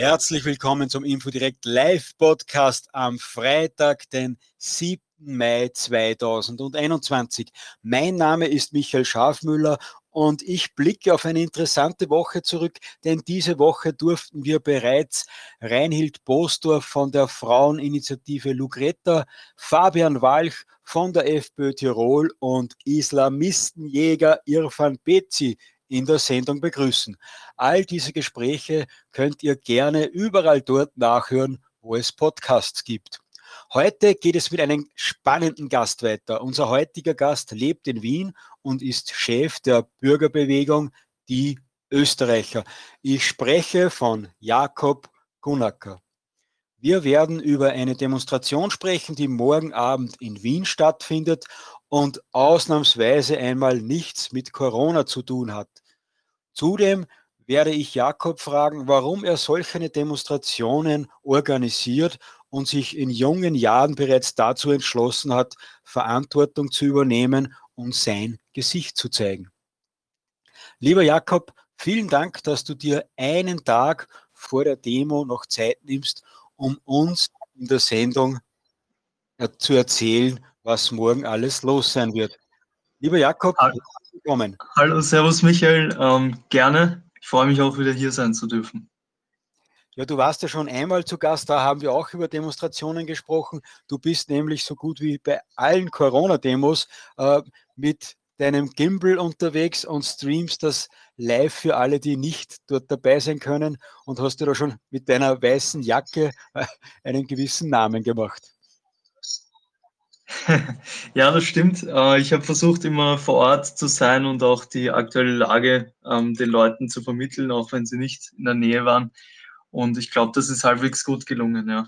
Herzlich willkommen zum Infodirect Live Podcast am Freitag, den 7. Mai 2021. Mein Name ist Michael Schafmüller und ich blicke auf eine interessante Woche zurück, denn diese Woche durften wir bereits Reinhild Bosdorf von der Fraueninitiative Lugretta, Fabian Walch von der FPÖ Tirol und Islamistenjäger Irfan Bezi in der Sendung begrüßen. All diese Gespräche könnt ihr gerne überall dort nachhören, wo es Podcasts gibt. Heute geht es mit einem spannenden Gast weiter. Unser heutiger Gast lebt in Wien und ist Chef der Bürgerbewegung Die Österreicher. Ich spreche von Jakob Gunacker. Wir werden über eine Demonstration sprechen, die morgen Abend in Wien stattfindet und ausnahmsweise einmal nichts mit Corona zu tun hat. Zudem werde ich Jakob fragen, warum er solche Demonstrationen organisiert und sich in jungen Jahren bereits dazu entschlossen hat, Verantwortung zu übernehmen und sein Gesicht zu zeigen. Lieber Jakob, vielen Dank, dass du dir einen Tag vor der Demo noch Zeit nimmst, um uns in der Sendung zu erzählen, was morgen alles los sein wird. Lieber Jakob, willkommen. Hallo, Servus Michael, ähm, gerne. Ich freue mich auch wieder hier sein zu dürfen. Ja, du warst ja schon einmal zu Gast, da haben wir auch über Demonstrationen gesprochen. Du bist nämlich so gut wie bei allen Corona-Demos äh, mit deinem Gimbal unterwegs und streamst das live für alle, die nicht dort dabei sein können und hast dir da schon mit deiner weißen Jacke äh, einen gewissen Namen gemacht. Ja, das stimmt. Äh, ich habe versucht, immer vor Ort zu sein und auch die aktuelle Lage ähm, den Leuten zu vermitteln, auch wenn sie nicht in der Nähe waren. Und ich glaube, das ist halbwegs gut gelungen, ja.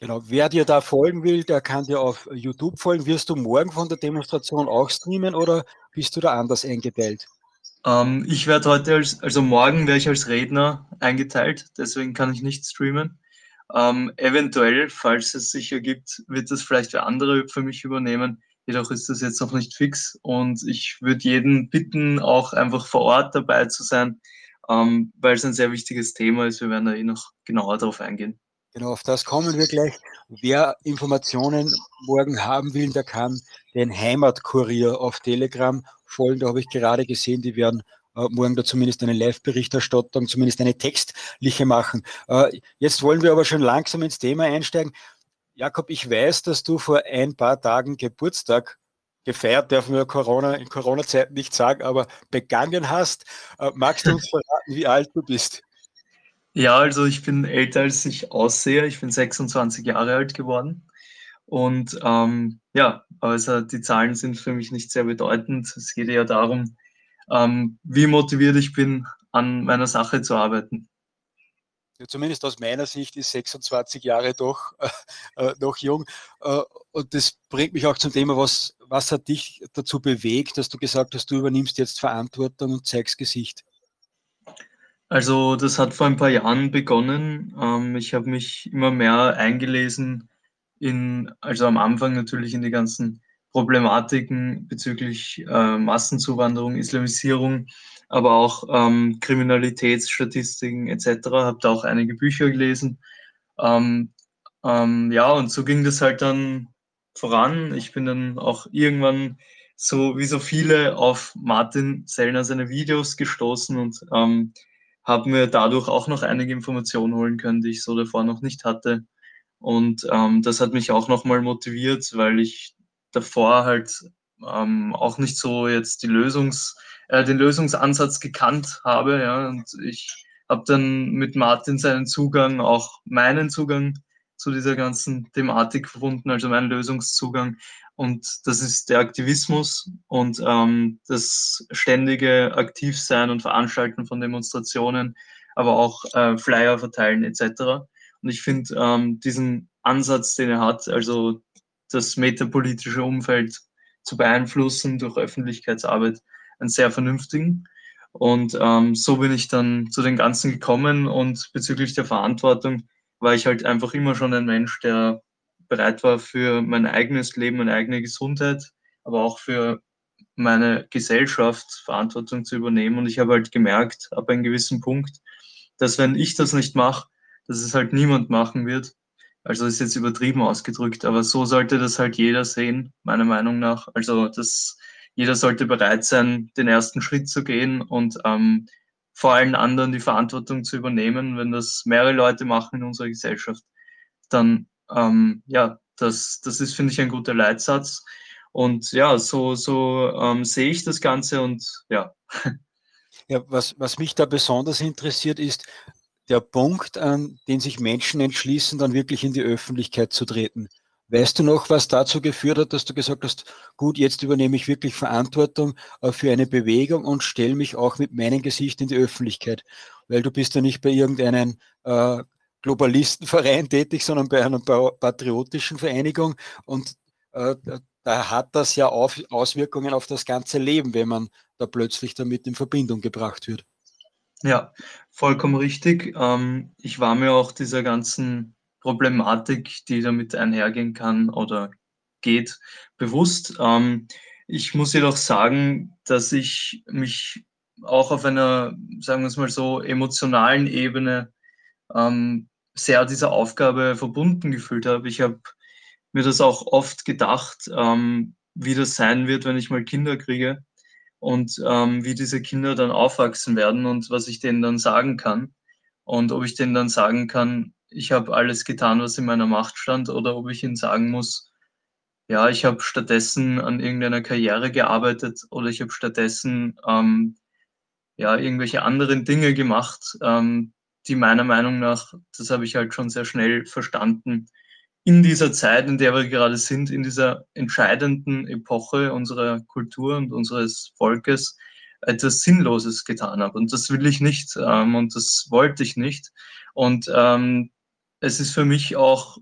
Genau, wer dir da folgen will, der kann dir auf YouTube folgen. Wirst du morgen von der Demonstration auch streamen oder bist du da anders eingeteilt? Ähm, ich werde heute als, also morgen werde ich als Redner eingeteilt, deswegen kann ich nicht streamen. Ähm, eventuell, falls es sich ergibt, wird das vielleicht für andere für mich übernehmen. Jedoch ist das jetzt noch nicht fix und ich würde jeden bitten, auch einfach vor Ort dabei zu sein, ähm, weil es ein sehr wichtiges Thema ist. Wir werden da eh noch genauer darauf eingehen. Genau, auf das kommen wir gleich. Wer Informationen morgen haben will, der kann den Heimatkurier auf Telegram folgen. Da habe ich gerade gesehen, die werden morgen da zumindest eine Live-Berichterstattung, zumindest eine textliche machen. Äh, jetzt wollen wir aber schon langsam ins Thema einsteigen. Jakob, ich weiß, dass du vor ein paar Tagen Geburtstag gefeiert, dürfen wir Corona, in Corona-Zeiten nicht sagen, aber begangen hast. Äh, magst du uns verraten, wie alt du bist? Ja, also ich bin älter, als ich aussehe. Ich bin 26 Jahre alt geworden. Und ähm, ja, also die Zahlen sind für mich nicht sehr bedeutend. Es geht ja darum, ähm, wie motiviert ich bin, an meiner Sache zu arbeiten. Ja, zumindest aus meiner Sicht ist 26 Jahre doch äh, äh, noch jung. Äh, und das bringt mich auch zum Thema, was, was hat dich dazu bewegt, dass du gesagt hast, du übernimmst jetzt Verantwortung und zeigst Gesicht? Also das hat vor ein paar Jahren begonnen. Ähm, ich habe mich immer mehr eingelesen in, also am Anfang natürlich in die ganzen Problematiken bezüglich äh, Massenzuwanderung, Islamisierung, aber auch ähm, Kriminalitätsstatistiken etc. Habe da auch einige Bücher gelesen. Ähm, ähm, ja, und so ging das halt dann voran. Ich bin dann auch irgendwann so wie so viele auf Martin Sellner seine Videos gestoßen und ähm, habe mir dadurch auch noch einige Informationen holen können, die ich so davor noch nicht hatte. Und ähm, das hat mich auch nochmal motiviert, weil ich davor halt ähm, auch nicht so jetzt die Lösungs, äh, den Lösungsansatz gekannt habe. Ja, und ich habe dann mit Martin seinen Zugang, auch meinen Zugang zu dieser ganzen Thematik verbunden, also meinen Lösungszugang. Und das ist der Aktivismus und ähm, das ständige Aktivsein und Veranstalten von Demonstrationen, aber auch äh, Flyer verteilen etc. Und ich finde ähm, diesen Ansatz, den er hat, also das metapolitische Umfeld zu beeinflussen durch Öffentlichkeitsarbeit, einen sehr vernünftigen. Und ähm, so bin ich dann zu den Ganzen gekommen und bezüglich der Verantwortung war ich halt einfach immer schon ein Mensch, der bereit war für mein eigenes Leben, meine eigene Gesundheit, aber auch für meine Gesellschaft Verantwortung zu übernehmen. Und ich habe halt gemerkt, ab einem gewissen Punkt, dass wenn ich das nicht mache, dass es halt niemand machen wird. Also ist jetzt übertrieben ausgedrückt, aber so sollte das halt jeder sehen, meiner Meinung nach. Also das, jeder sollte bereit sein, den ersten Schritt zu gehen und ähm, vor allen anderen die Verantwortung zu übernehmen. Wenn das mehrere Leute machen in unserer Gesellschaft, dann ähm, ja, das, das ist, finde ich, ein guter Leitsatz. Und ja, so, so ähm, sehe ich das Ganze und ja. Ja, was, was mich da besonders interessiert, ist der Punkt, an den sich Menschen entschließen, dann wirklich in die Öffentlichkeit zu treten. Weißt du noch, was dazu geführt hat, dass du gesagt hast, gut, jetzt übernehme ich wirklich Verantwortung äh, für eine Bewegung und stelle mich auch mit meinem Gesicht in die Öffentlichkeit? Weil du bist ja nicht bei irgendeinem äh, Globalistenverein tätig, sondern bei einer patriotischen Vereinigung und äh, da hat das ja auf, Auswirkungen auf das ganze Leben, wenn man da plötzlich damit in Verbindung gebracht wird. Ja, vollkommen richtig. Ähm, ich war mir auch dieser ganzen Problematik, die damit einhergehen kann oder geht, bewusst. Ähm, ich muss jedoch sagen, dass ich mich auch auf einer, sagen wir es mal so, emotionalen Ebene ähm, sehr dieser Aufgabe verbunden gefühlt habe. Ich habe mir das auch oft gedacht, ähm, wie das sein wird, wenn ich mal Kinder kriege und ähm, wie diese Kinder dann aufwachsen werden und was ich denen dann sagen kann. Und ob ich denen dann sagen kann, ich habe alles getan, was in meiner Macht stand oder ob ich ihnen sagen muss, ja, ich habe stattdessen an irgendeiner Karriere gearbeitet oder ich habe stattdessen ähm, ja irgendwelche anderen Dinge gemacht, ähm, die meiner Meinung nach, das habe ich halt schon sehr schnell verstanden, in dieser Zeit, in der wir gerade sind, in dieser entscheidenden Epoche unserer Kultur und unseres Volkes, etwas Sinnloses getan habe. Und das will ich nicht ähm, und das wollte ich nicht. Und ähm, es ist für mich auch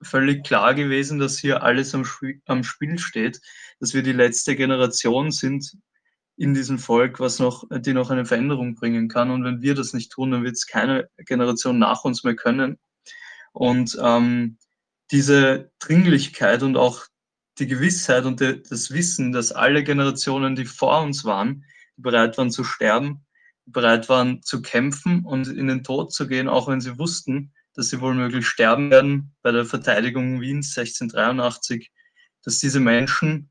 völlig klar gewesen, dass hier alles am, Spiel, am Spiel steht, dass wir die letzte Generation sind in diesem Volk, was noch, die noch eine Veränderung bringen kann. Und wenn wir das nicht tun, dann wird es keine Generation nach uns mehr können. Und ähm, diese Dringlichkeit und auch die Gewissheit und das Wissen, dass alle Generationen, die vor uns waren, bereit waren zu sterben, bereit waren zu kämpfen und in den Tod zu gehen, auch wenn sie wussten, dass sie wohl möglich sterben werden bei der Verteidigung Wiens 1683, dass diese Menschen,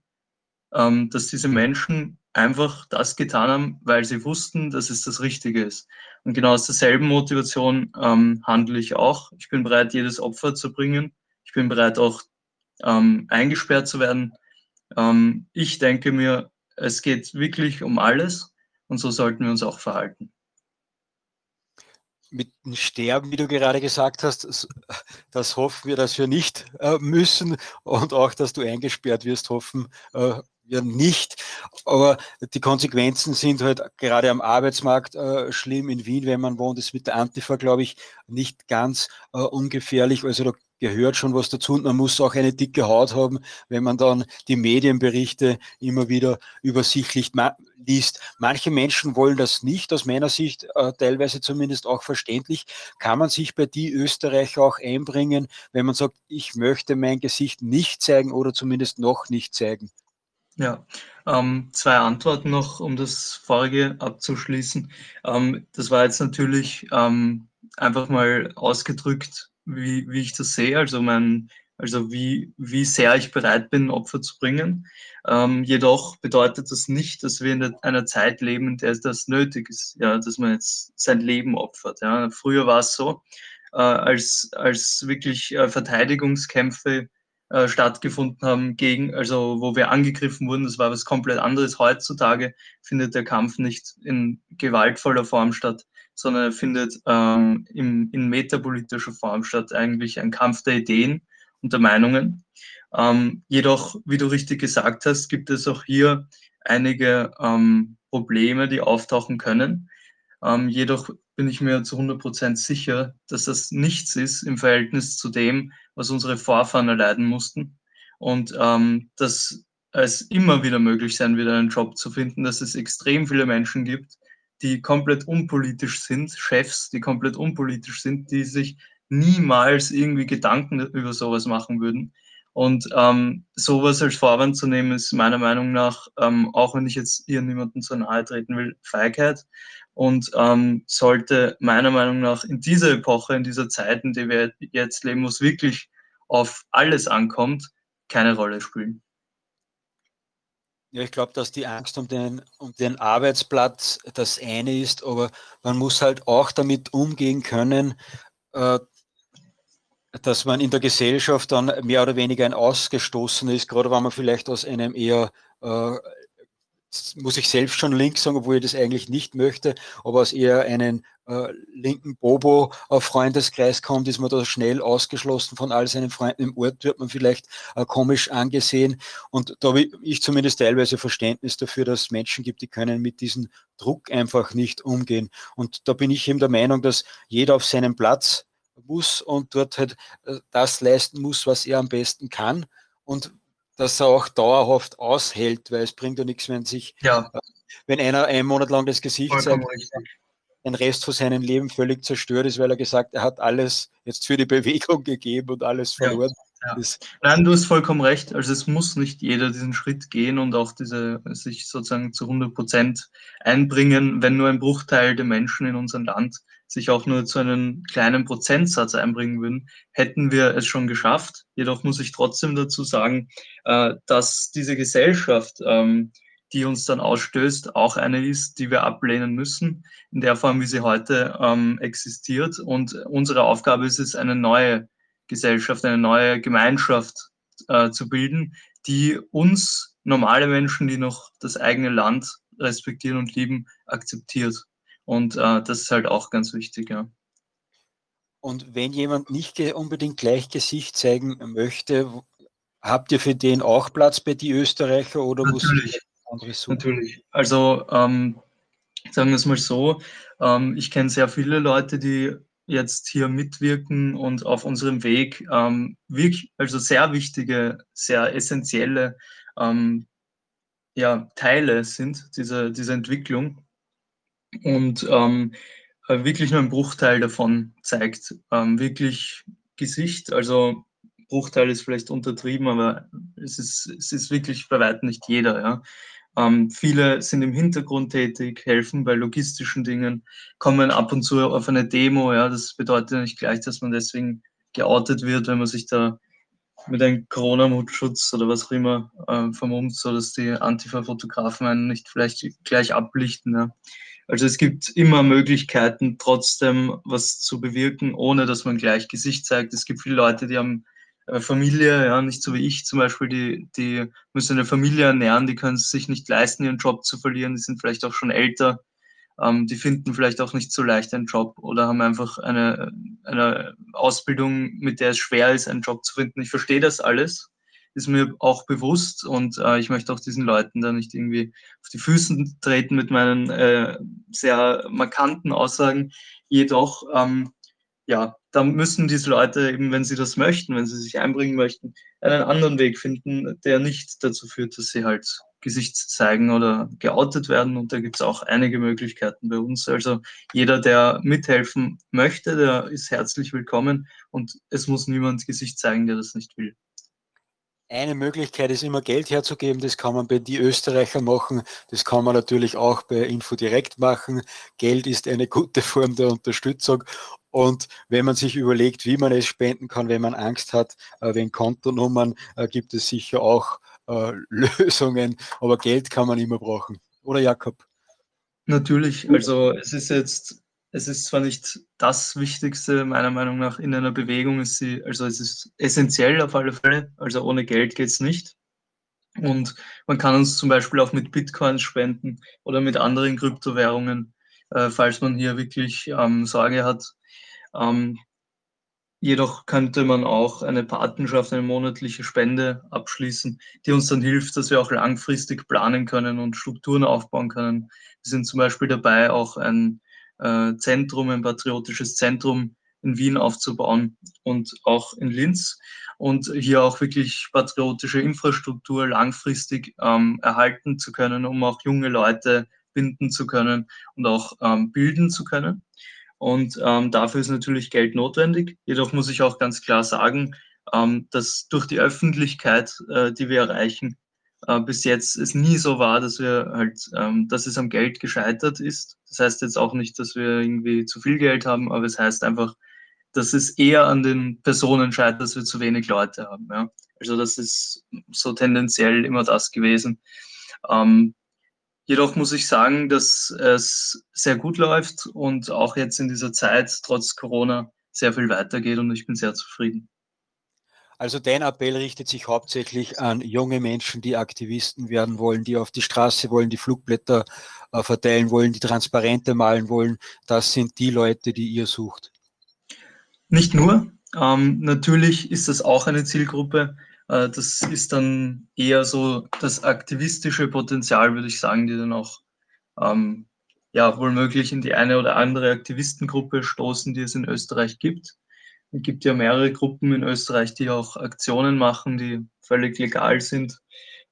ähm, dass diese Menschen einfach das getan haben, weil sie wussten, dass es das Richtige ist. Und genau aus derselben Motivation ähm, handle ich auch. Ich bin bereit, jedes Opfer zu bringen, ich bin bereit, auch ähm, eingesperrt zu werden. Ähm, ich denke mir, es geht wirklich um alles und so sollten wir uns auch verhalten. Mit dem Sterben, wie du gerade gesagt hast, das hoffen wir, dass wir nicht äh, müssen und auch, dass du eingesperrt wirst, hoffen äh, wir nicht. Aber die Konsequenzen sind halt gerade am Arbeitsmarkt äh, schlimm. In Wien, wenn man wohnt, ist mit der Antifa, glaube ich, nicht ganz äh, ungefährlich. Also da gehört schon was dazu und man muss auch eine dicke Haut haben, wenn man dann die Medienberichte immer wieder übersichtlich liest. Manche Menschen wollen das nicht, aus meiner Sicht äh, teilweise zumindest auch verständlich. Kann man sich bei die Österreicher auch einbringen, wenn man sagt, ich möchte mein Gesicht nicht zeigen oder zumindest noch nicht zeigen? Ja, ähm, zwei Antworten noch, um das vorige abzuschließen. Ähm, das war jetzt natürlich ähm, einfach mal ausgedrückt wie, wie ich das sehe, also mein, also wie, wie sehr ich bereit bin, Opfer zu bringen. Ähm, jedoch bedeutet das nicht, dass wir in einer Zeit leben, in der das nötig ist, ja, dass man jetzt sein Leben opfert. Ja. Früher war es so, äh, als, als wirklich äh, Verteidigungskämpfe äh, stattgefunden haben gegen, also wo wir angegriffen wurden, das war was komplett anderes. Heutzutage findet der Kampf nicht in gewaltvoller Form statt, sondern er findet ähm, im, in metapolitischer Form statt, eigentlich ein Kampf der Ideen und der Meinungen. Ähm, jedoch, wie du richtig gesagt hast, gibt es auch hier einige ähm, Probleme, die auftauchen können. Ähm, jedoch bin ich mir zu 100 Prozent sicher, dass das nichts ist im Verhältnis zu dem, was unsere Vorfahren erleiden mussten. Und ähm, dass es immer wieder möglich sein wird, einen Job zu finden, dass es extrem viele Menschen gibt, die komplett unpolitisch sind, Chefs, die komplett unpolitisch sind, die sich niemals irgendwie Gedanken über sowas machen würden. Und ähm, sowas als Vorwand zu nehmen, ist meiner Meinung nach, ähm, auch wenn ich jetzt hier niemandem zu nahe treten will, Feigheit. Und ähm, sollte meiner Meinung nach in dieser Epoche, in dieser Zeit, in der wir jetzt leben, wo es wirklich auf alles ankommt, keine Rolle spielen. Ja, ich glaube, dass die Angst um den, um den Arbeitsplatz das eine ist, aber man muss halt auch damit umgehen können, äh, dass man in der Gesellschaft dann mehr oder weniger ein Ausgestoßener ist, gerade wenn man vielleicht aus einem eher äh, muss ich selbst schon links sagen, obwohl ich das eigentlich nicht möchte, aber aus eher einen äh, linken Bobo auf Freundeskreis kommt, ist man da schnell ausgeschlossen von all seinen Freunden. Im Ort wird man vielleicht äh, komisch angesehen. Und da habe ich zumindest teilweise Verständnis dafür, dass es Menschen gibt, die können mit diesem Druck einfach nicht umgehen. Und da bin ich eben der Meinung, dass jeder auf seinem Platz muss und dort halt äh, das leisten muss, was er am besten kann. Und dass er auch dauerhaft aushält, weil es bringt ja nichts, wenn sich, ja. wenn einer einen Monat lang das Gesicht Vollkommen zeigt, den Rest von seinem Leben völlig zerstört ist, weil er gesagt, er hat alles jetzt für die Bewegung gegeben und alles verloren. Ja. Ja. Nein, du hast vollkommen recht. Also es muss nicht jeder diesen Schritt gehen und auch diese sich sozusagen zu 100 Prozent einbringen, wenn nur ein Bruchteil der Menschen in unserem Land sich auch nur zu einem kleinen Prozentsatz einbringen würden, hätten wir es schon geschafft. Jedoch muss ich trotzdem dazu sagen, äh, dass diese Gesellschaft, ähm, die uns dann ausstößt, auch eine ist, die wir ablehnen müssen, in der Form, wie sie heute ähm, existiert. Und unsere Aufgabe ist es, eine neue Gesellschaft, eine neue Gemeinschaft äh, zu bilden, die uns normale Menschen, die noch das eigene Land respektieren und lieben, akzeptiert. Und äh, das ist halt auch ganz wichtig, ja. Und wenn jemand nicht unbedingt gleich Gesicht zeigen möchte, habt ihr für den auch Platz bei die Österreicher oder natürlich, muss Natürlich. Also ähm, sagen wir es mal so, ähm, ich kenne sehr viele Leute, die jetzt hier mitwirken und auf unserem Weg ähm, wirklich, also sehr wichtige, sehr essentielle ähm, ja, Teile sind dieser, dieser Entwicklung und ähm, äh, wirklich nur ein Bruchteil davon zeigt. Ähm, wirklich Gesicht, also Bruchteil ist vielleicht untertrieben, aber es ist, es ist wirklich bei weitem nicht jeder. Ja. Ähm, viele sind im Hintergrund tätig, helfen bei logistischen Dingen, kommen ab und zu auf eine Demo. Ja. Das bedeutet nicht gleich, dass man deswegen geoutet wird, wenn man sich da mit einem Corona-Mutschutz oder was auch immer äh, vermummt, sodass die Antifa-Fotografen einen nicht vielleicht gleich ablichten. Ja. Also es gibt immer Möglichkeiten, trotzdem was zu bewirken, ohne dass man gleich Gesicht zeigt. Es gibt viele Leute, die haben äh, Familie, ja, nicht so wie ich zum Beispiel, die, die müssen eine Familie ernähren, die können es sich nicht leisten, ihren Job zu verlieren, die sind vielleicht auch schon älter, ähm, die finden vielleicht auch nicht so leicht einen Job oder haben einfach eine, eine Ausbildung, mit der es schwer ist, einen Job zu finden. Ich verstehe das alles ist mir auch bewusst und äh, ich möchte auch diesen Leuten da nicht irgendwie auf die Füße treten mit meinen äh, sehr markanten Aussagen. Jedoch, ähm, ja, da müssen diese Leute eben, wenn sie das möchten, wenn sie sich einbringen möchten, einen anderen Weg finden, der nicht dazu führt, dass sie halt Gesicht zeigen oder geoutet werden. Und da gibt es auch einige Möglichkeiten bei uns. Also jeder, der mithelfen möchte, der ist herzlich willkommen und es muss niemand Gesicht zeigen, der das nicht will. Eine Möglichkeit ist immer Geld herzugeben, das kann man bei die Österreicher machen, das kann man natürlich auch bei Info direkt machen. Geld ist eine gute Form der Unterstützung und wenn man sich überlegt, wie man es spenden kann, wenn man Angst hat, äh, wegen Kontonummern, äh, gibt es sicher auch äh, Lösungen, aber Geld kann man immer brauchen. Oder Jakob? Natürlich, also es ist jetzt es ist zwar nicht das Wichtigste, meiner Meinung nach, in einer Bewegung ist sie, also es ist essentiell auf alle Fälle, also ohne Geld geht es nicht. Und man kann uns zum Beispiel auch mit Bitcoins spenden oder mit anderen Kryptowährungen, äh, falls man hier wirklich ähm, Sorge hat. Ähm, jedoch könnte man auch eine Patenschaft, eine monatliche Spende abschließen, die uns dann hilft, dass wir auch langfristig planen können und Strukturen aufbauen können. Wir sind zum Beispiel dabei, auch ein äh, Zentrum, ein patriotisches Zentrum in Wien aufzubauen und auch in Linz und hier auch wirklich patriotische Infrastruktur langfristig ähm, erhalten zu können, um auch junge Leute binden zu können und auch ähm, bilden zu können. Und ähm, dafür ist natürlich Geld notwendig. Jedoch muss ich auch ganz klar sagen, ähm, dass durch die Öffentlichkeit, äh, die wir erreichen, äh, bis jetzt es nie so war, dass wir halt, ähm, dass es am Geld gescheitert ist. Das heißt jetzt auch nicht, dass wir irgendwie zu viel Geld haben, aber es heißt einfach, dass es eher an den Personen scheitert, dass wir zu wenig Leute haben. Ja? Also das ist so tendenziell immer das gewesen. Ähm, jedoch muss ich sagen, dass es sehr gut läuft und auch jetzt in dieser Zeit trotz Corona sehr viel weitergeht und ich bin sehr zufrieden. Also dein Appell richtet sich hauptsächlich an junge Menschen, die Aktivisten werden wollen, die auf die Straße wollen, die Flugblätter äh, verteilen wollen, die Transparente malen wollen. Das sind die Leute, die ihr sucht. Nicht nur. Ähm, natürlich ist das auch eine Zielgruppe. Äh, das ist dann eher so das aktivistische Potenzial, würde ich sagen, die dann auch ähm, ja, wohl möglich in die eine oder andere Aktivistengruppe stoßen, die es in Österreich gibt. Es gibt ja mehrere Gruppen in Österreich, die auch Aktionen machen, die völlig legal sind.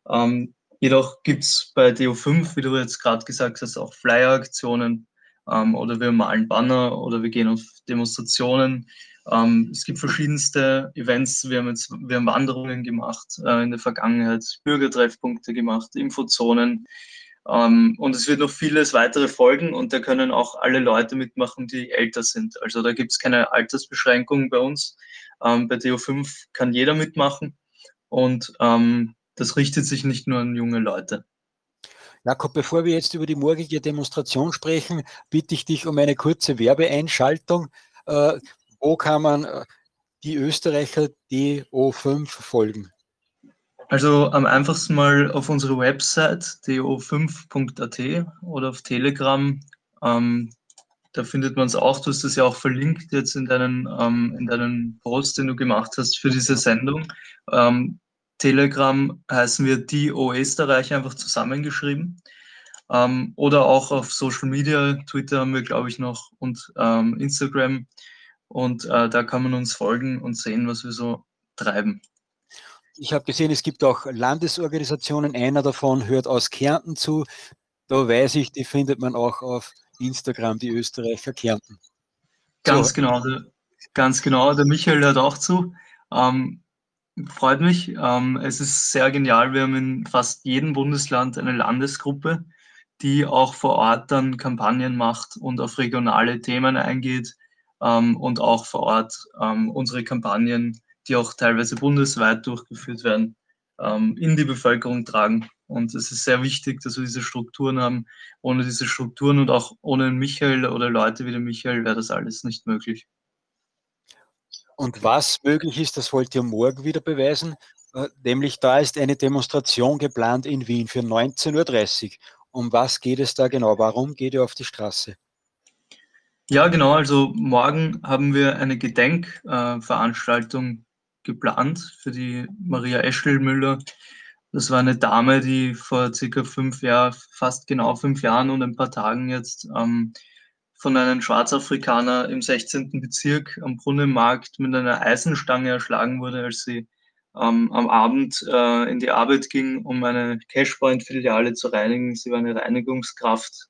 Ähm, jedoch gibt es bei DO5, wie du jetzt gerade gesagt hast, auch Flyer-Aktionen ähm, oder wir malen Banner oder wir gehen auf Demonstrationen. Ähm, es gibt verschiedenste Events. Wir haben jetzt wir haben Wanderungen gemacht äh, in der Vergangenheit, Bürgertreffpunkte gemacht, Infozonen. Ähm, und es wird noch vieles weitere folgen und da können auch alle Leute mitmachen, die älter sind. Also da gibt es keine Altersbeschränkung bei uns. Ähm, bei DO5 kann jeder mitmachen und ähm, das richtet sich nicht nur an junge Leute. Jakob, bevor wir jetzt über die morgige Demonstration sprechen, bitte ich dich um eine kurze Werbeeinschaltung. Äh, wo kann man äh, die Österreicher DO5 folgen? Also am einfachsten mal auf unsere Website do5.at oder auf Telegram. Ähm, da findet man es auch. Du hast es ja auch verlinkt jetzt in deinen, ähm, in deinen Post, den du gemacht hast für diese Sendung. Ähm, Telegram heißen wir die O Österreich einfach zusammengeschrieben. Ähm, oder auch auf Social Media, Twitter haben wir, glaube ich, noch und ähm, Instagram. Und äh, da kann man uns folgen und sehen, was wir so treiben. Ich habe gesehen, es gibt auch Landesorganisationen. Einer davon hört aus Kärnten zu. Da weiß ich, die findet man auch auf Instagram, die Österreicher Kärnten. Ganz so. genau, der, ganz genau. Der Michael hört auch zu. Ähm, freut mich. Ähm, es ist sehr genial. Wir haben in fast jedem Bundesland eine Landesgruppe, die auch vor Ort dann Kampagnen macht und auf regionale Themen eingeht ähm, und auch vor Ort ähm, unsere Kampagnen die auch teilweise bundesweit durchgeführt werden, ähm, in die Bevölkerung tragen. Und es ist sehr wichtig, dass wir diese Strukturen haben. Ohne diese Strukturen und auch ohne Michael oder Leute wie den Michael wäre das alles nicht möglich. Und was möglich ist, das wollt ihr morgen wieder beweisen. Äh, nämlich da ist eine Demonstration geplant in Wien für 19.30 Uhr. Um was geht es da genau? Warum geht ihr auf die Straße? Ja, genau. Also morgen haben wir eine Gedenkveranstaltung geplant für die Maria Eschelmüller. Das war eine Dame, die vor circa fünf Jahren, fast genau fünf Jahren und ein paar Tagen jetzt ähm, von einem Schwarzafrikaner im 16. Bezirk am Brunnenmarkt mit einer Eisenstange erschlagen wurde, als sie ähm, am Abend äh, in die Arbeit ging, um eine Cashpoint-Filiale zu reinigen. Sie war eine Reinigungskraft.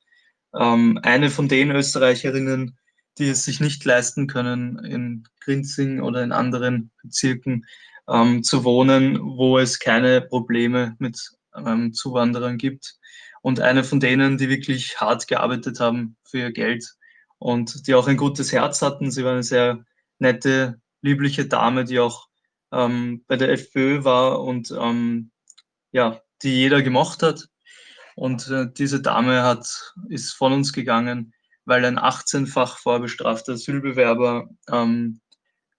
Ähm, eine von den Österreicherinnen, die es sich nicht leisten können, in Grinzing oder in anderen Bezirken ähm, zu wohnen, wo es keine Probleme mit ähm, Zuwanderern gibt. Und eine von denen, die wirklich hart gearbeitet haben für ihr Geld und die auch ein gutes Herz hatten. Sie war eine sehr nette, liebliche Dame, die auch ähm, bei der FPÖ war und ähm, ja, die jeder gemocht hat. Und äh, diese Dame hat, ist von uns gegangen weil ein 18-fach vorbestrafter Asylbewerber, ähm,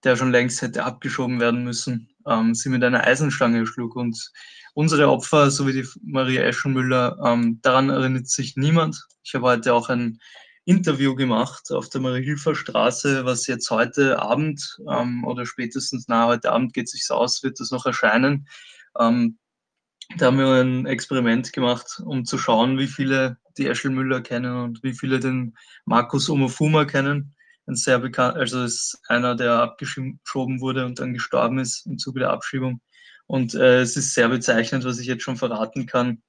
der schon längst hätte abgeschoben werden müssen, ähm, sie mit einer Eisenstange schlug. Und unsere Opfer, so wie die Maria Eschenmüller, ähm, daran erinnert sich niemand. Ich habe heute auch ein Interview gemacht auf der Marie-Hilfer Straße, was jetzt heute Abend ähm, oder spätestens na heute Abend geht es sich aus, wird das noch erscheinen. Ähm, da haben wir ein Experiment gemacht, um zu schauen, wie viele die Eschel Müller kennen und wie viele den Markus Omofuma kennen. Ein sehr bekannt, also ist einer, der abgeschoben wurde und dann gestorben ist im Zuge der Abschiebung. Und äh, es ist sehr bezeichnend, was ich jetzt schon verraten kann,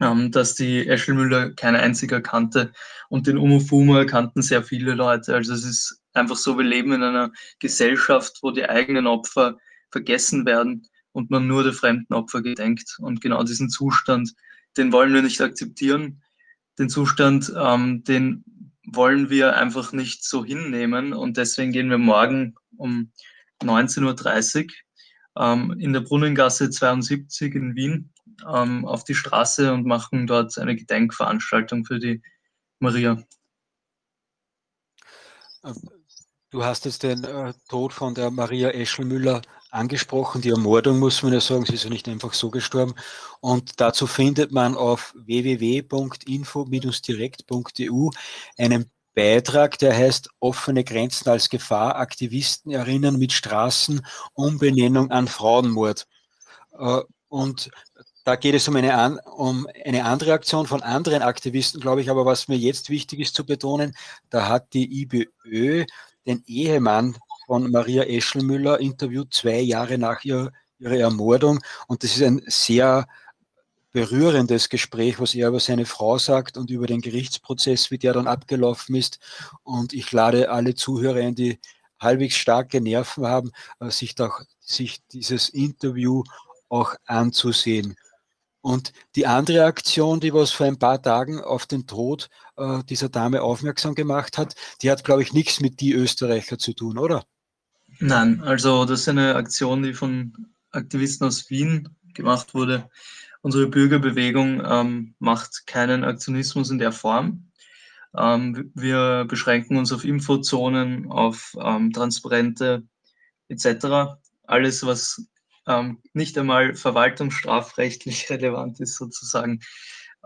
ähm, dass die Eschel Müller kein einziger kannte und den Omofuma kannten sehr viele Leute. Also es ist einfach so, wir leben in einer Gesellschaft, wo die eigenen Opfer vergessen werden und man nur der fremden Opfer gedenkt. Und genau diesen Zustand, den wollen wir nicht akzeptieren. Den Zustand, ähm, den wollen wir einfach nicht so hinnehmen. Und deswegen gehen wir morgen um 19.30 Uhr ähm, in der Brunnengasse 72 in Wien ähm, auf die Straße und machen dort eine Gedenkveranstaltung für die Maria. Du hast jetzt den äh, Tod von der Maria Eschelmüller angesprochen. Die Ermordung muss man ja sagen, sie ist ja nicht einfach so gestorben. Und dazu findet man auf www.info-direkt.eu einen Beitrag, der heißt Offene Grenzen als Gefahr, Aktivisten erinnern mit Straßen, Umbenennung an Frauenmord. Äh, und da geht es um eine, um eine andere Aktion von anderen Aktivisten, glaube ich. Aber was mir jetzt wichtig ist zu betonen, da hat die IBÖ den Ehemann von Maria Eschelmüller interviewt, zwei Jahre nach ihr, ihrer Ermordung. Und das ist ein sehr berührendes Gespräch, was er über seine Frau sagt und über den Gerichtsprozess, wie der dann abgelaufen ist. Und ich lade alle Zuhörer ein, die halbwegs starke Nerven haben, äh, sich, doch, sich dieses Interview auch anzusehen. Und die andere Aktion, die was vor ein paar Tagen auf den Tod äh, dieser Dame aufmerksam gemacht hat, die hat, glaube ich, nichts mit die Österreicher zu tun, oder? Nein, also das ist eine Aktion, die von Aktivisten aus Wien gemacht wurde. Unsere Bürgerbewegung ähm, macht keinen Aktionismus in der Form. Ähm, wir beschränken uns auf Infozonen, auf ähm, Transparente etc. Alles, was ähm, nicht einmal verwaltungsstrafrechtlich relevant ist sozusagen.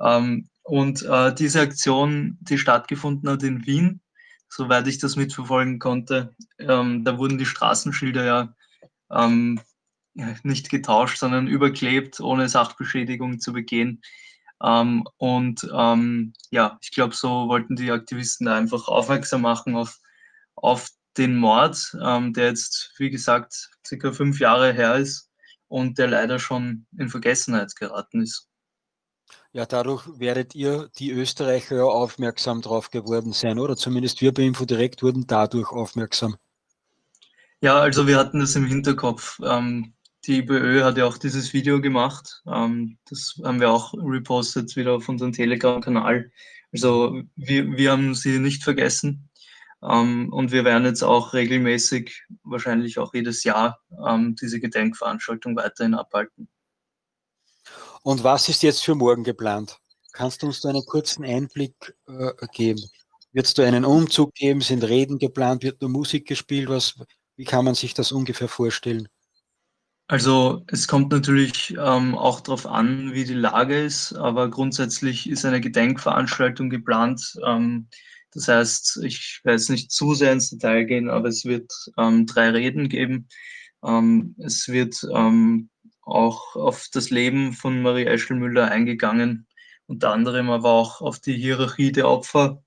Ähm, und äh, diese Aktion, die stattgefunden hat in Wien, soweit ich das mitverfolgen konnte, ähm, da wurden die Straßenschilder ja ähm, nicht getauscht, sondern überklebt, ohne Sachbeschädigung zu begehen. Ähm, und ähm, ja, ich glaube, so wollten die Aktivisten da einfach aufmerksam machen auf, auf den Mord, ähm, der jetzt, wie gesagt, circa fünf Jahre her ist und der leider schon in Vergessenheit geraten ist. Ja, dadurch werdet ihr, die Österreicher, ja aufmerksam drauf geworden sein, oder? Zumindest wir bei Infodirekt wurden dadurch aufmerksam. Ja, also wir hatten das im Hinterkopf. Ähm, die IBÖ hat ja auch dieses Video gemacht. Ähm, das haben wir auch repostet wieder auf unserem Telegram-Kanal. Also wir, wir haben sie nicht vergessen. Ähm, und wir werden jetzt auch regelmäßig, wahrscheinlich auch jedes Jahr, ähm, diese Gedenkveranstaltung weiterhin abhalten. Und was ist jetzt für morgen geplant? Kannst du uns da einen kurzen Einblick äh, geben? Wird es da einen Umzug geben? Sind Reden geplant? Wird nur Musik gespielt? Was, wie kann man sich das ungefähr vorstellen? Also es kommt natürlich ähm, auch darauf an, wie die Lage ist, aber grundsätzlich ist eine Gedenkveranstaltung geplant. Ähm, das heißt, ich werde jetzt nicht zu sehr ins Detail gehen, aber es wird ähm, drei Reden geben. Ähm, es wird ähm, auch auf das Leben von Marie Eschelmüller eingegangen, unter anderem aber auch auf die Hierarchie der Opfer,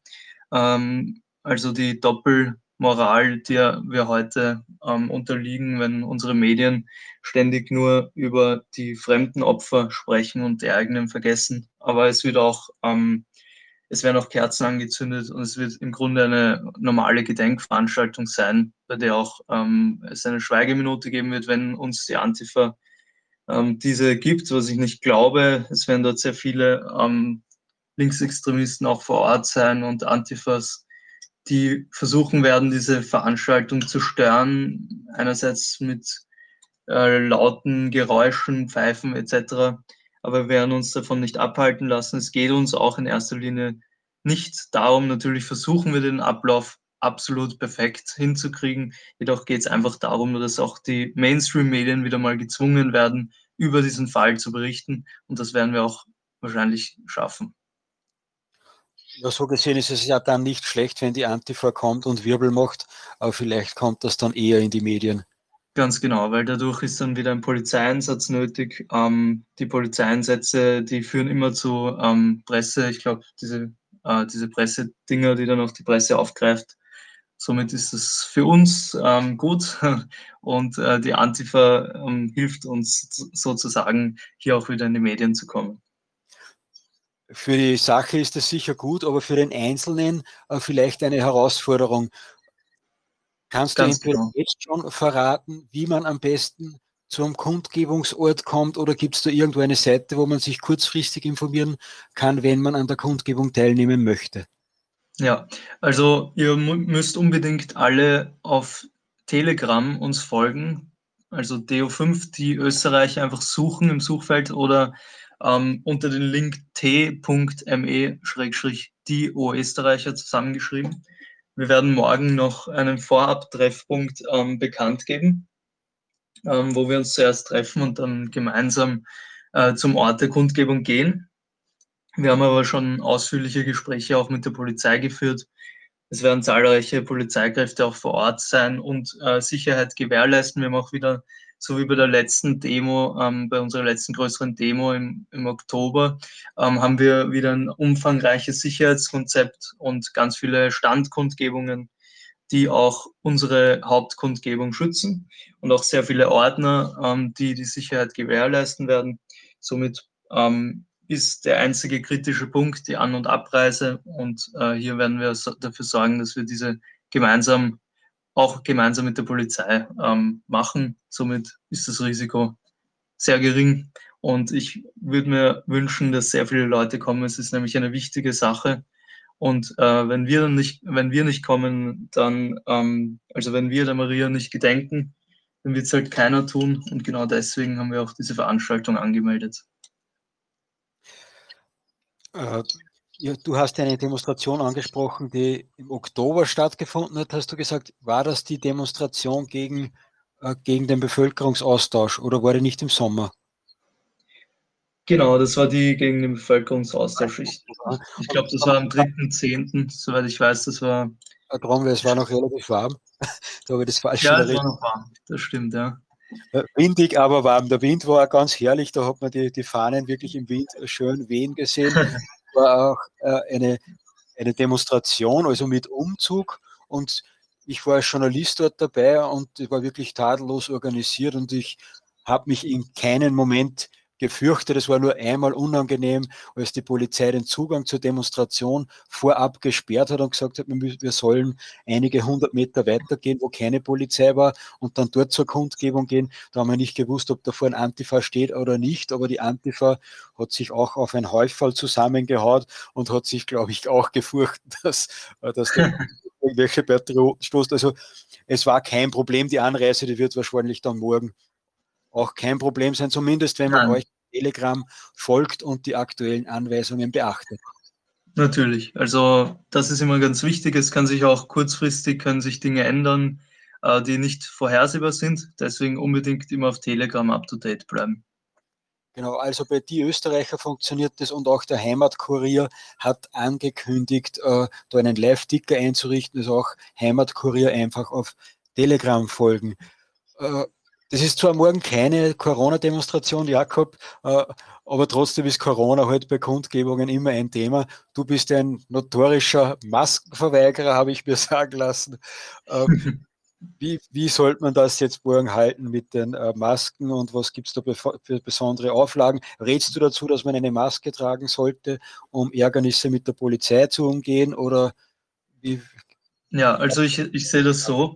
ähm, also die Doppelmoral, der wir heute ähm, unterliegen, wenn unsere Medien ständig nur über die fremden Opfer sprechen und die eigenen vergessen. Aber es wird auch ähm, es werden auch Kerzen angezündet und es wird im Grunde eine normale Gedenkveranstaltung sein, bei der auch ähm, es eine Schweigeminute geben wird, wenn uns die Antifa ähm, diese gibt, was ich nicht glaube. Es werden dort sehr viele ähm, Linksextremisten auch vor Ort sein und Antifas, die versuchen werden, diese Veranstaltung zu stören, einerseits mit äh, lauten Geräuschen, Pfeifen etc aber wir werden uns davon nicht abhalten lassen. Es geht uns auch in erster Linie nicht darum, natürlich versuchen wir den Ablauf absolut perfekt hinzukriegen. Jedoch geht es einfach darum, dass auch die Mainstream-Medien wieder mal gezwungen werden, über diesen Fall zu berichten. Und das werden wir auch wahrscheinlich schaffen. Ja, so gesehen ist es ja dann nicht schlecht, wenn die Antifa kommt und Wirbel macht, aber vielleicht kommt das dann eher in die Medien. Ganz genau, weil dadurch ist dann wieder ein Polizeieinsatz nötig. Ähm, die Polizeieinsätze, die führen immer zu ähm, Presse, ich glaube, diese, äh, diese Pressedinger, die dann auch die Presse aufgreift. Somit ist es für uns ähm, gut und äh, die Antifa ähm, hilft uns sozusagen, hier auch wieder in die Medien zu kommen. Für die Sache ist es sicher gut, aber für den Einzelnen äh, vielleicht eine Herausforderung. Kannst Ganz du genau. jetzt schon verraten, wie man am besten zum Kundgebungsort kommt oder gibt es da irgendwo eine Seite, wo man sich kurzfristig informieren kann, wenn man an der Kundgebung teilnehmen möchte? Ja, also ihr müsst unbedingt alle auf Telegram uns folgen. Also DO5, die Österreicher einfach suchen im Suchfeld oder ähm, unter den Link t.me-die Österreicher zusammengeschrieben. Wir werden morgen noch einen Vorab-Treffpunkt ähm, bekannt geben, ähm, wo wir uns zuerst treffen und dann gemeinsam äh, zum Ort der Kundgebung gehen. Wir haben aber schon ausführliche Gespräche auch mit der Polizei geführt. Es werden zahlreiche Polizeikräfte auch vor Ort sein und äh, Sicherheit gewährleisten. Wir haben auch wieder so wie bei der letzten Demo, ähm, bei unserer letzten größeren Demo im, im Oktober, ähm, haben wir wieder ein umfangreiches Sicherheitskonzept und ganz viele Standkundgebungen, die auch unsere Hauptkundgebung schützen und auch sehr viele Ordner, ähm, die die Sicherheit gewährleisten werden. Somit ähm, ist der einzige kritische Punkt die An- und Abreise und äh, hier werden wir dafür sorgen, dass wir diese gemeinsam auch gemeinsam mit der Polizei ähm, machen. Somit ist das Risiko sehr gering. Und ich würde mir wünschen, dass sehr viele Leute kommen. Es ist nämlich eine wichtige Sache. Und äh, wenn wir dann nicht, wenn wir nicht kommen, dann, ähm, also wenn wir der Maria nicht gedenken, dann wird es halt keiner tun. Und genau deswegen haben wir auch diese Veranstaltung angemeldet. Äh, ja, du hast eine Demonstration angesprochen, die im Oktober stattgefunden hat. Hast du gesagt, war das die Demonstration gegen, gegen den Bevölkerungsaustausch oder war die nicht im Sommer? Genau, das war die gegen den Bevölkerungsaustausch. Ich, ich glaube, das war am 3.10., soweit ich weiß, das war. Darum, es war noch relativ warm. da habe ich das falsch Ja, es war noch warm, das stimmt, ja. Windig, aber warm. Der Wind war ganz herrlich, da hat man die, die Fahnen wirklich im Wind schön wehen gesehen. war auch äh, eine, eine Demonstration, also mit Umzug und ich war als Journalist dort dabei und war wirklich tadellos organisiert und ich habe mich in keinen Moment gefürchtet. Es war nur einmal unangenehm, als die Polizei den Zugang zur Demonstration vorab gesperrt hat und gesagt hat, wir sollen einige hundert Meter weitergehen, wo keine Polizei war und dann dort zur Kundgebung gehen. Da haben wir nicht gewusst, ob da vor ein Antifa steht oder nicht, aber die Antifa hat sich auch auf ein Häufall zusammengehaut und hat sich, glaube ich, auch gefurcht, dass, dass da irgendwelche Patrioten stoßt. Also es war kein Problem. Die Anreise, die wird wahrscheinlich dann morgen auch kein Problem sein, zumindest wenn man Nein. euch Telegram folgt und die aktuellen Anweisungen beachtet. Natürlich, also das ist immer ganz wichtig. Es kann sich auch kurzfristig können sich Dinge ändern, äh, die nicht vorhersehbar sind. Deswegen unbedingt immer auf Telegram up to date bleiben. Genau, also bei die Österreicher funktioniert das und auch der Heimatkurier hat angekündigt, äh, da einen Live-Ticker einzurichten, also auch Heimatkurier einfach auf Telegram folgen. Äh, das ist zwar morgen keine Corona-Demonstration, Jakob, äh, aber trotzdem ist Corona halt bei Kundgebungen immer ein Thema. Du bist ein notorischer Maskenverweigerer, habe ich mir sagen lassen. Ähm, wie, wie sollte man das jetzt morgen halten mit den äh, Masken und was gibt es da für besondere Auflagen? Rätst du dazu, dass man eine Maske tragen sollte, um Ärgernisse mit der Polizei zu umgehen? Oder wie? Ja, also ich, ich sehe das so.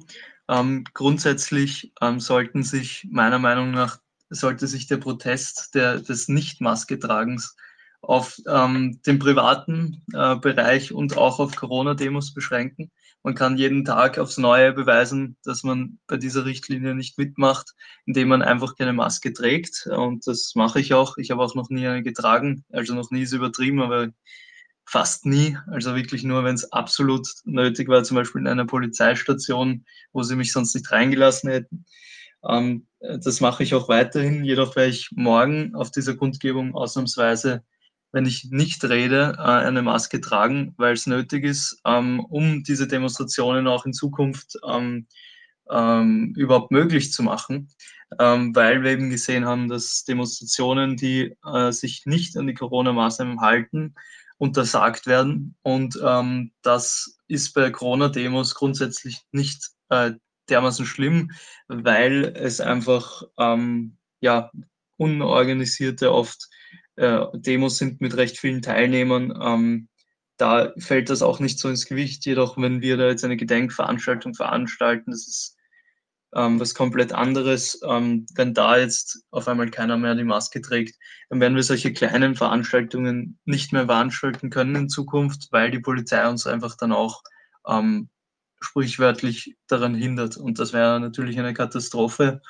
Ähm, grundsätzlich ähm, sollten sich meiner Meinung nach sollte sich der Protest der, des Nicht-Maske-Tragens auf ähm, den privaten äh, Bereich und auch auf Corona-Demos beschränken. Man kann jeden Tag aufs Neue beweisen, dass man bei dieser Richtlinie nicht mitmacht, indem man einfach keine Maske trägt. Und das mache ich auch. Ich habe auch noch nie eine getragen, also noch nie ist übertrieben, aber fast nie. Also wirklich nur, wenn es absolut nötig war, zum Beispiel in einer Polizeistation, wo sie mich sonst nicht reingelassen hätten. Ähm, das mache ich auch weiterhin. Jedoch werde ich morgen auf dieser Kundgebung ausnahmsweise, wenn ich nicht rede, äh, eine Maske tragen, weil es nötig ist, ähm, um diese Demonstrationen auch in Zukunft ähm, ähm, überhaupt möglich zu machen, ähm, weil wir eben gesehen haben, dass Demonstrationen, die äh, sich nicht an die Corona-Maßnahmen halten, untersagt werden. Und ähm, das ist bei Corona-Demos grundsätzlich nicht äh, dermaßen schlimm, weil es einfach ähm, ja, unorganisierte oft äh, Demos sind mit recht vielen Teilnehmern. Ähm, da fällt das auch nicht so ins Gewicht. Jedoch, wenn wir da jetzt eine Gedenkveranstaltung veranstalten, das ist ähm, was komplett anderes. Ähm, wenn da jetzt auf einmal keiner mehr die Maske trägt, dann werden wir solche kleinen Veranstaltungen nicht mehr veranstalten können in Zukunft, weil die Polizei uns einfach dann auch ähm, sprichwörtlich daran hindert. Und das wäre natürlich eine Katastrophe.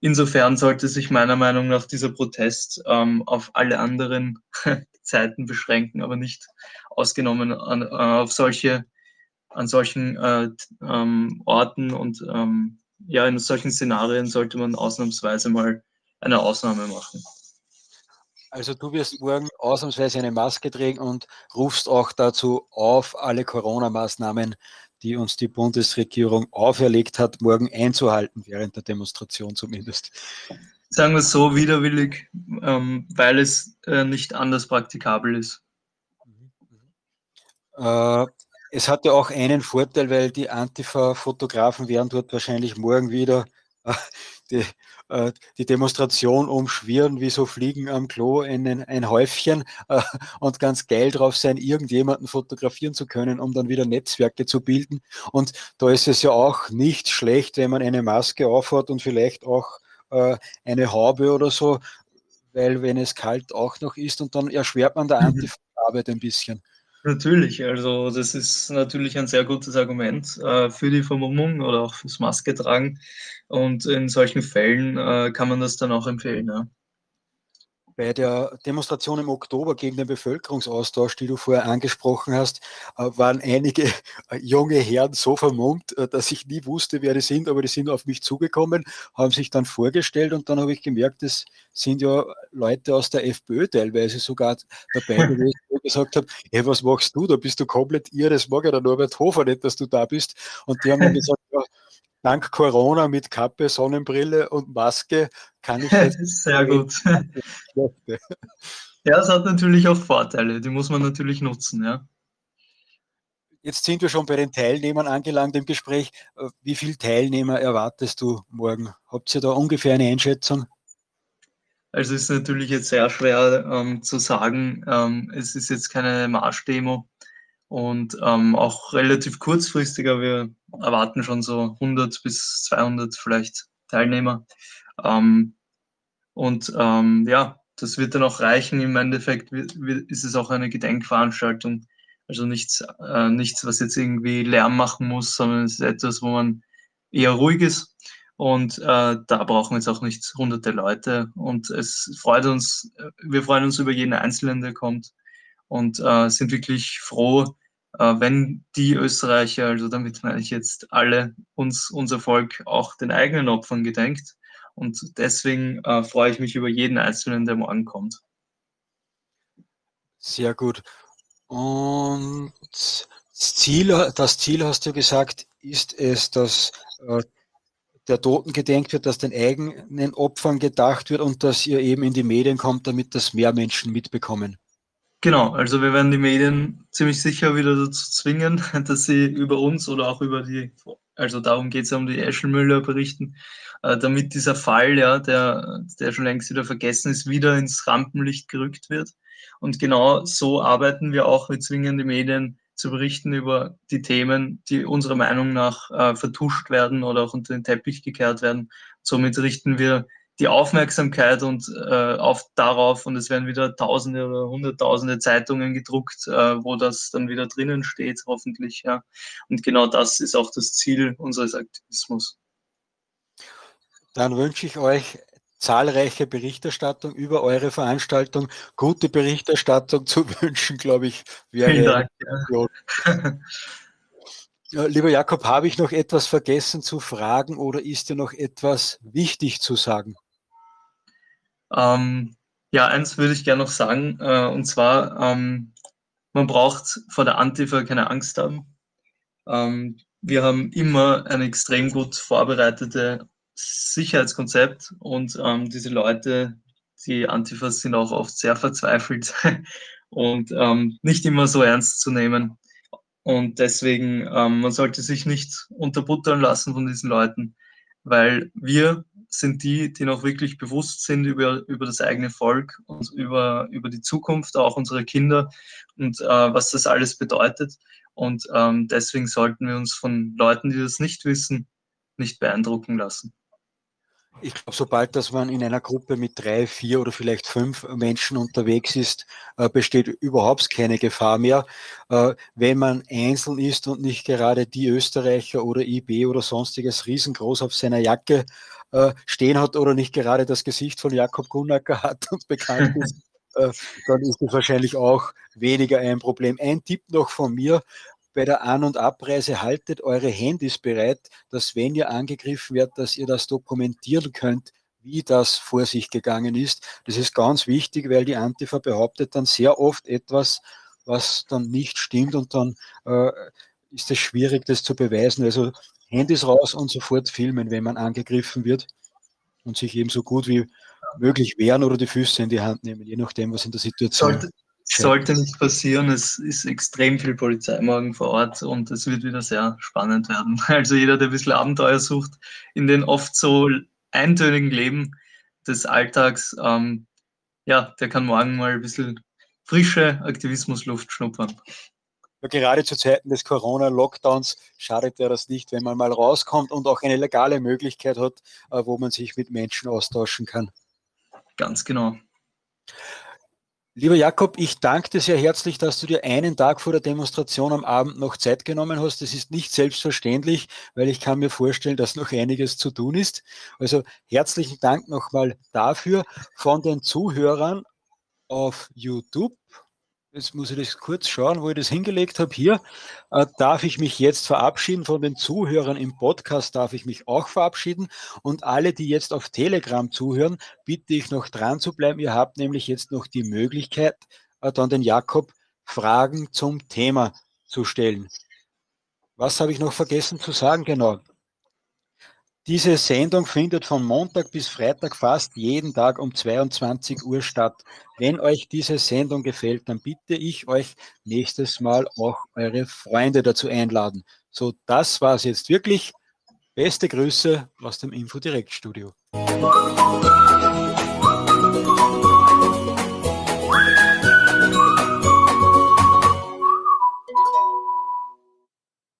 Insofern sollte sich meiner Meinung nach dieser Protest ähm, auf alle anderen Zeiten beschränken, aber nicht ausgenommen an, äh, auf solche, an solchen äh, ähm, Orten und ähm, ja, in solchen Szenarien sollte man ausnahmsweise mal eine Ausnahme machen. Also du wirst morgen ausnahmsweise eine Maske tragen und rufst auch dazu auf, alle Corona-Maßnahmen, die uns die Bundesregierung auferlegt hat, morgen einzuhalten, während der Demonstration zumindest. Sagen wir es so, widerwillig, ähm, weil es äh, nicht anders praktikabel ist. Äh, es hat ja auch einen Vorteil, weil die Antifa-Fotografen werden dort wahrscheinlich morgen wieder äh, die, äh, die, Demonstration umschwirren, wie so Fliegen am Klo in ein, ein Häufchen äh, und ganz geil drauf sein, irgendjemanden fotografieren zu können, um dann wieder Netzwerke zu bilden. Und da ist es ja auch nicht schlecht, wenn man eine Maske aufhat und vielleicht auch eine Haube oder so, weil wenn es kalt auch noch ist und dann erschwert man der mhm. Antifa-Arbeit ein bisschen. Natürlich, also das ist natürlich ein sehr gutes Argument äh, für die Vermummung oder auch fürs Maske tragen. Und in solchen Fällen äh, kann man das dann auch empfehlen. Ja. Bei der Demonstration im Oktober gegen den Bevölkerungsaustausch, die du vorher angesprochen hast, äh, waren einige äh, junge Herren so vermummt, äh, dass ich nie wusste, wer die sind, aber die sind auf mich zugekommen, haben sich dann vorgestellt und dann habe ich gemerkt, es sind ja Leute aus der FPÖ teilweise sogar dabei, die gesagt haben, hey, was machst du? Da bist du komplett irre, das mag ja der Norbert Hofer nicht, dass du da bist. Und die haben mir gesagt, ja, dank Corona mit Kappe, Sonnenbrille und Maske kann ich jetzt. Sehr gut. ja, es hat natürlich auch Vorteile, die muss man natürlich nutzen, ja. Jetzt sind wir schon bei den Teilnehmern angelangt im Gespräch. Wie viele Teilnehmer erwartest du morgen? Habt ihr da ungefähr eine Einschätzung? Also es ist natürlich jetzt sehr schwer ähm, zu sagen. Ähm, es ist jetzt keine Marschdemo und ähm, auch relativ kurzfristiger. Wir erwarten schon so 100 bis 200 vielleicht Teilnehmer. Ähm, und ähm, ja, das wird dann auch reichen. Im Endeffekt ist es auch eine Gedenkveranstaltung. Also nichts, äh, nichts, was jetzt irgendwie Lärm machen muss, sondern es ist etwas, wo man eher ruhig ist. Und äh, da brauchen jetzt auch nicht hunderte Leute. Und es freut uns, wir freuen uns über jeden Einzelnen, der kommt und äh, sind wirklich froh, äh, wenn die Österreicher, also damit meine ich jetzt alle, uns, unser Volk auch den eigenen Opfern gedenkt. Und deswegen äh, freue ich mich über jeden Einzelnen, der morgen kommt. Sehr gut. Und das Ziel, das Ziel hast du gesagt, ist es, dass äh, der Toten gedenkt wird, dass den eigenen Opfern gedacht wird und dass ihr eben in die Medien kommt, damit das mehr Menschen mitbekommen. Genau, also wir werden die Medien ziemlich sicher wieder dazu zwingen, dass sie über uns oder auch über die, also darum geht es ja um die Eschenmüller berichten, äh, damit dieser Fall, ja, der, der schon längst wieder vergessen ist, wieder ins Rampenlicht gerückt wird. Und genau so arbeiten wir auch. Wir zwingen die Medien zu berichten über die Themen, die unserer Meinung nach äh, vertuscht werden oder auch unter den Teppich gekehrt werden. Somit richten wir die Aufmerksamkeit und äh, auf darauf und es werden wieder Tausende oder Hunderttausende Zeitungen gedruckt, äh, wo das dann wieder drinnen steht, hoffentlich. Ja. Und genau das ist auch das Ziel unseres Aktivismus. Dann wünsche ich euch zahlreiche Berichterstattung über eure Veranstaltung. Gute Berichterstattung zu wünschen, glaube ich, wäre. Vielen Dank. Ja. Lieber Jakob, habe ich noch etwas vergessen zu fragen oder ist dir noch etwas wichtig zu sagen? Ähm, ja, eins würde ich gerne noch sagen, äh, und zwar, ähm, man braucht vor der Antifa keine Angst haben. Ähm, wir haben immer eine extrem gut vorbereitete Sicherheitskonzept und ähm, diese Leute, die Antifas sind auch oft sehr verzweifelt und ähm, nicht immer so ernst zu nehmen. Und deswegen, ähm, man sollte sich nicht unterbuttern lassen von diesen Leuten, weil wir sind die, die noch wirklich bewusst sind über, über das eigene Volk und über, über die Zukunft, auch unsere Kinder und äh, was das alles bedeutet. Und ähm, deswegen sollten wir uns von Leuten, die das nicht wissen, nicht beeindrucken lassen. Ich glaube, sobald dass man in einer Gruppe mit drei, vier oder vielleicht fünf Menschen unterwegs ist, äh, besteht überhaupt keine Gefahr mehr. Äh, wenn man einzeln ist und nicht gerade die Österreicher oder IB oder sonstiges riesengroß auf seiner Jacke äh, stehen hat oder nicht gerade das Gesicht von Jakob Gunacker hat und bekannt ist, dann ist das wahrscheinlich auch weniger ein Problem. Ein Tipp noch von mir, bei der An- und Abreise haltet eure Handys bereit, dass wenn ihr angegriffen werdet, dass ihr das dokumentieren könnt, wie das vor sich gegangen ist. Das ist ganz wichtig, weil die Antifa behauptet dann sehr oft etwas, was dann nicht stimmt und dann äh, ist es schwierig, das zu beweisen. Also Handys raus und sofort filmen, wenn man angegriffen wird und sich eben so gut wie möglich wehren oder die Füße in die Hand nehmen, je nachdem, was in der Situation Sollte, sollte nicht passieren. Es ist extrem viel Polizei morgen vor Ort und es wird wieder sehr spannend werden. Also jeder, der ein bisschen Abenteuer sucht in den oft so eintönigen Leben des Alltags, ähm, ja, der kann morgen mal ein bisschen frische Aktivismusluft schnuppern. Gerade zu Zeiten des Corona-Lockdowns schadet ja das nicht, wenn man mal rauskommt und auch eine legale Möglichkeit hat, äh, wo man sich mit Menschen austauschen kann. Ganz genau. Lieber Jakob, ich danke dir sehr herzlich, dass du dir einen Tag vor der Demonstration am Abend noch Zeit genommen hast. Das ist nicht selbstverständlich, weil ich kann mir vorstellen, dass noch einiges zu tun ist. Also herzlichen Dank nochmal dafür von den Zuhörern auf YouTube Jetzt muss ich das kurz schauen, wo ich das hingelegt habe. Hier äh, darf ich mich jetzt verabschieden von den Zuhörern im Podcast, darf ich mich auch verabschieden. Und alle, die jetzt auf Telegram zuhören, bitte ich noch dran zu bleiben. Ihr habt nämlich jetzt noch die Möglichkeit, äh, dann den Jakob Fragen zum Thema zu stellen. Was habe ich noch vergessen zu sagen? Genau. Diese Sendung findet von Montag bis Freitag fast jeden Tag um 22 Uhr statt. Wenn euch diese Sendung gefällt, dann bitte ich euch nächstes Mal auch eure Freunde dazu einladen. So, das war es jetzt wirklich. Beste Grüße aus dem Info Direkt Studio.